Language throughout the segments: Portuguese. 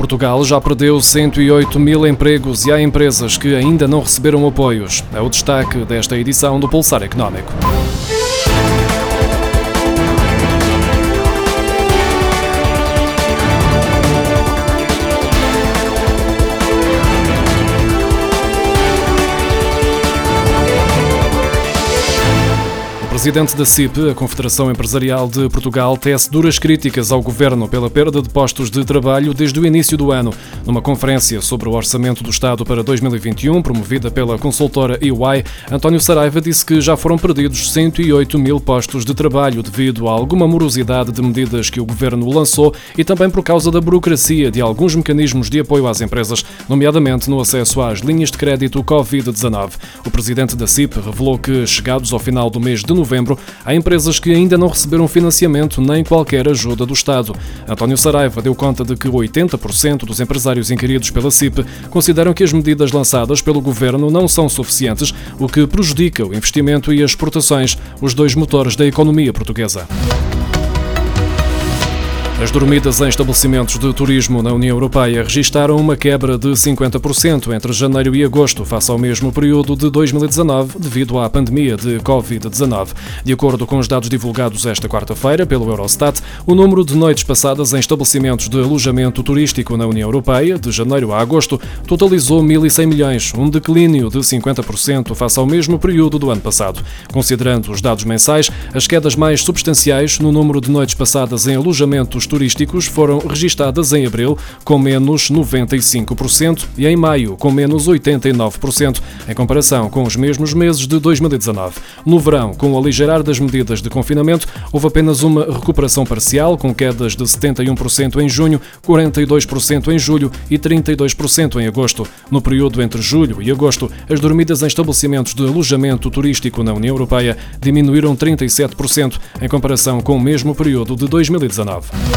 Portugal já perdeu 108 mil empregos e há empresas que ainda não receberam apoios. É o destaque desta edição do Pulsar Económico. Presidente da CIP, a Confederação Empresarial de Portugal, tece duras críticas ao governo pela perda de postos de trabalho desde o início do ano. Numa conferência sobre o orçamento do Estado para 2021, promovida pela consultora EY, António Saraiva disse que já foram perdidos 108 mil postos de trabalho devido a alguma morosidade de medidas que o governo lançou e também por causa da burocracia de alguns mecanismos de apoio às empresas, nomeadamente no acesso às linhas de crédito Covid-19. O presidente da CIP revelou que, chegados ao final do mês de novembro, novembro, há empresas que ainda não receberam financiamento nem qualquer ajuda do Estado. António Saraiva deu conta de que 80% dos empresários inquiridos pela CIP consideram que as medidas lançadas pelo governo não são suficientes, o que prejudica o investimento e as exportações, os dois motores da economia portuguesa. As dormidas em estabelecimentos de turismo na União Europeia registaram uma quebra de 50% entre janeiro e agosto, face ao mesmo período de 2019, devido à pandemia de Covid-19. De acordo com os dados divulgados esta quarta-feira pelo Eurostat, o número de noites passadas em estabelecimentos de alojamento turístico na União Europeia, de janeiro a agosto, totalizou 1.100 milhões, um declínio de 50% face ao mesmo período do ano passado. Considerando os dados mensais, as quedas mais substanciais no número de noites passadas em alojamentos turísticos foram registadas em abril, com menos 95%, e em maio, com menos 89%, em comparação com os mesmos meses de 2019. No verão, com o aligerar das medidas de confinamento, houve apenas uma recuperação parcial, com quedas de 71% em junho, 42% em julho e 32% em agosto. No período entre julho e agosto, as dormidas em estabelecimentos de alojamento turístico na União Europeia diminuíram 37% em comparação com o mesmo período de 2019.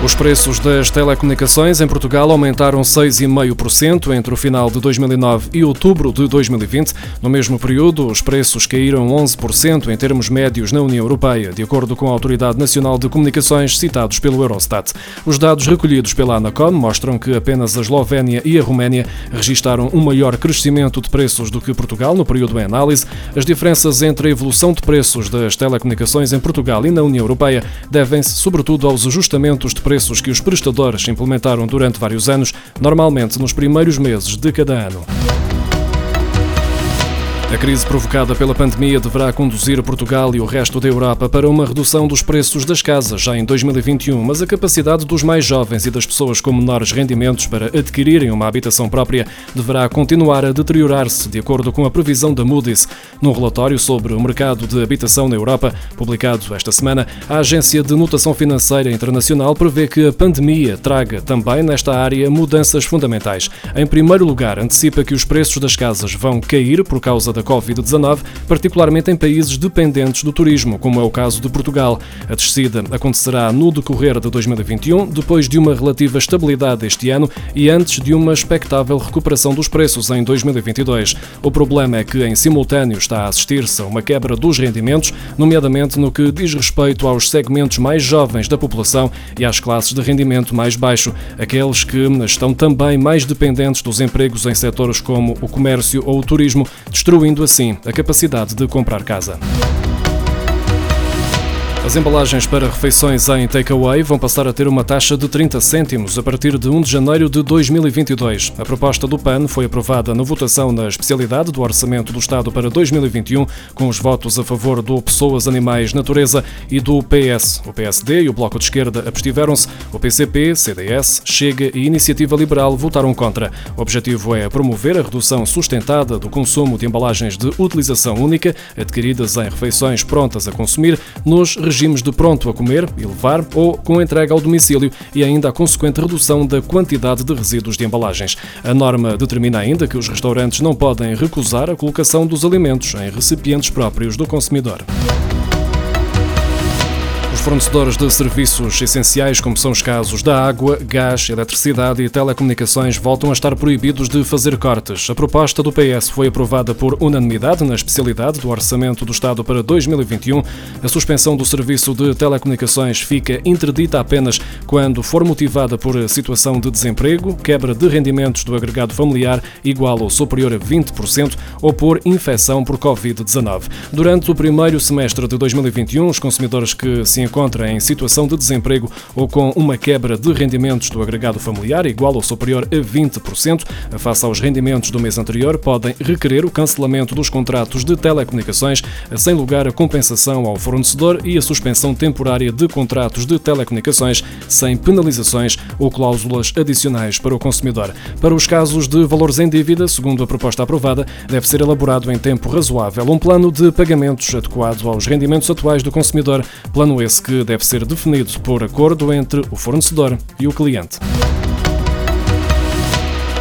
Os preços das telecomunicações em Portugal aumentaram 6,5% entre o final de 2009 e outubro de 2020. No mesmo período, os preços caíram 11% em termos médios na União Europeia, de acordo com a Autoridade Nacional de Comunicações citados pelo Eurostat. Os dados recolhidos pela Anacom mostram que apenas a Eslovénia e a Roménia registaram um maior crescimento de preços do que Portugal no período em análise. As diferenças entre a evolução de preços das telecomunicações em Portugal e na União Europeia devem-se sobretudo aos ajustamentos de preços que os prestadores implementaram durante vários anos, normalmente nos primeiros meses de cada ano. A crise provocada pela pandemia deverá conduzir Portugal e o resto da Europa para uma redução dos preços das casas já em 2021, mas a capacidade dos mais jovens e das pessoas com menores rendimentos para adquirirem uma habitação própria deverá continuar a deteriorar-se, de acordo com a previsão da Moody's. Num relatório sobre o mercado de habitação na Europa, publicado esta semana, a Agência de Notação Financeira Internacional prevê que a pandemia traga também nesta área mudanças fundamentais. Em primeiro lugar, antecipa que os preços das casas vão cair por causa da Covid-19, particularmente em países dependentes do turismo, como é o caso de Portugal. A descida acontecerá no decorrer de 2021, depois de uma relativa estabilidade este ano e antes de uma expectável recuperação dos preços em 2022. O problema é que, em simultâneo, está a assistir-se a uma quebra dos rendimentos, nomeadamente no que diz respeito aos segmentos mais jovens da população e às classes de rendimento mais baixo, aqueles que estão também mais dependentes dos empregos em setores como o comércio ou o turismo, destruindo diminuindo assim a capacidade de comprar casa. As embalagens para refeições em takeaway vão passar a ter uma taxa de 30 cêntimos a partir de 1 de janeiro de 2022. A proposta do PAN foi aprovada na votação na especialidade do Orçamento do Estado para 2021, com os votos a favor do Pessoas, Animais, Natureza e do PS. O PSD e o Bloco de Esquerda abstiveram-se. O PCP, CDS, Chega e Iniciativa Liberal votaram contra. O objetivo é promover a redução sustentada do consumo de embalagens de utilização única adquiridas em refeições prontas a consumir nos regimes de pronto a comer e levar ou com entrega ao domicílio e ainda a consequente redução da quantidade de resíduos de embalagens. A norma determina ainda que os restaurantes não podem recusar a colocação dos alimentos em recipientes próprios do consumidor. Fornecedores de serviços essenciais, como são os casos da água, gás, eletricidade e telecomunicações, voltam a estar proibidos de fazer cortes. A proposta do PS foi aprovada por unanimidade na especialidade do Orçamento do Estado para 2021. A suspensão do serviço de telecomunicações fica interdita apenas quando for motivada por situação de desemprego, quebra de rendimentos do agregado familiar igual ou superior a 20% ou por infecção por Covid-19. Durante o primeiro semestre de 2021, os consumidores que se encontra em situação de desemprego ou com uma quebra de rendimentos do agregado familiar igual ou superior a 20%, face aos rendimentos do mês anterior, podem requerer o cancelamento dos contratos de telecomunicações, sem lugar a compensação ao fornecedor e a suspensão temporária de contratos de telecomunicações, sem penalizações ou cláusulas adicionais para o consumidor. Para os casos de valores em dívida, segundo a proposta aprovada, deve ser elaborado em tempo razoável um plano de pagamentos adequado aos rendimentos atuais do consumidor, plano esse que deve ser definido por acordo entre o fornecedor e o cliente.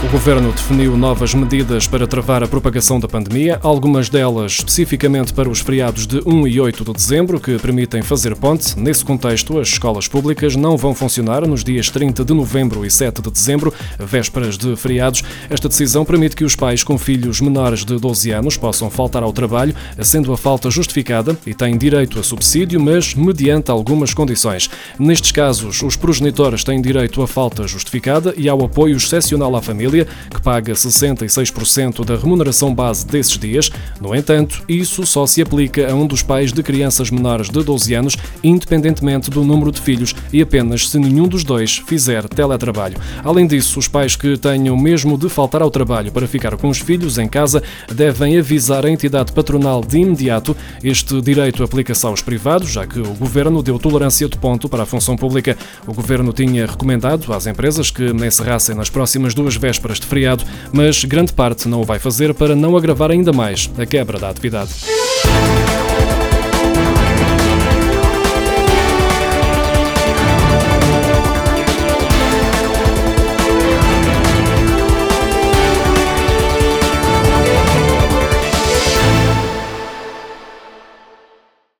O governo definiu novas medidas para travar a propagação da pandemia, algumas delas especificamente para os feriados de 1 e 8 de dezembro, que permitem fazer ponte. Nesse contexto, as escolas públicas não vão funcionar nos dias 30 de novembro e 7 de dezembro, vésperas de feriados. Esta decisão permite que os pais com filhos menores de 12 anos possam faltar ao trabalho, sendo a falta justificada e têm direito a subsídio, mas mediante algumas condições. Nestes casos, os progenitores têm direito a falta justificada e ao apoio excepcional à família que paga 66% da remuneração base desses dias. No entanto, isso só se aplica a um dos pais de crianças menores de 12 anos, independentemente do número de filhos e apenas se nenhum dos dois fizer teletrabalho. Além disso, os pais que tenham mesmo de faltar ao trabalho para ficar com os filhos em casa devem avisar a entidade patronal de imediato. Este direito aplica-se aos privados, já que o governo deu tolerância de ponto para a função pública. O governo tinha recomendado às empresas que encerrassem nas próximas duas vésperas vésperas de feriado, mas grande parte não o vai fazer para não agravar ainda mais a quebra da atividade.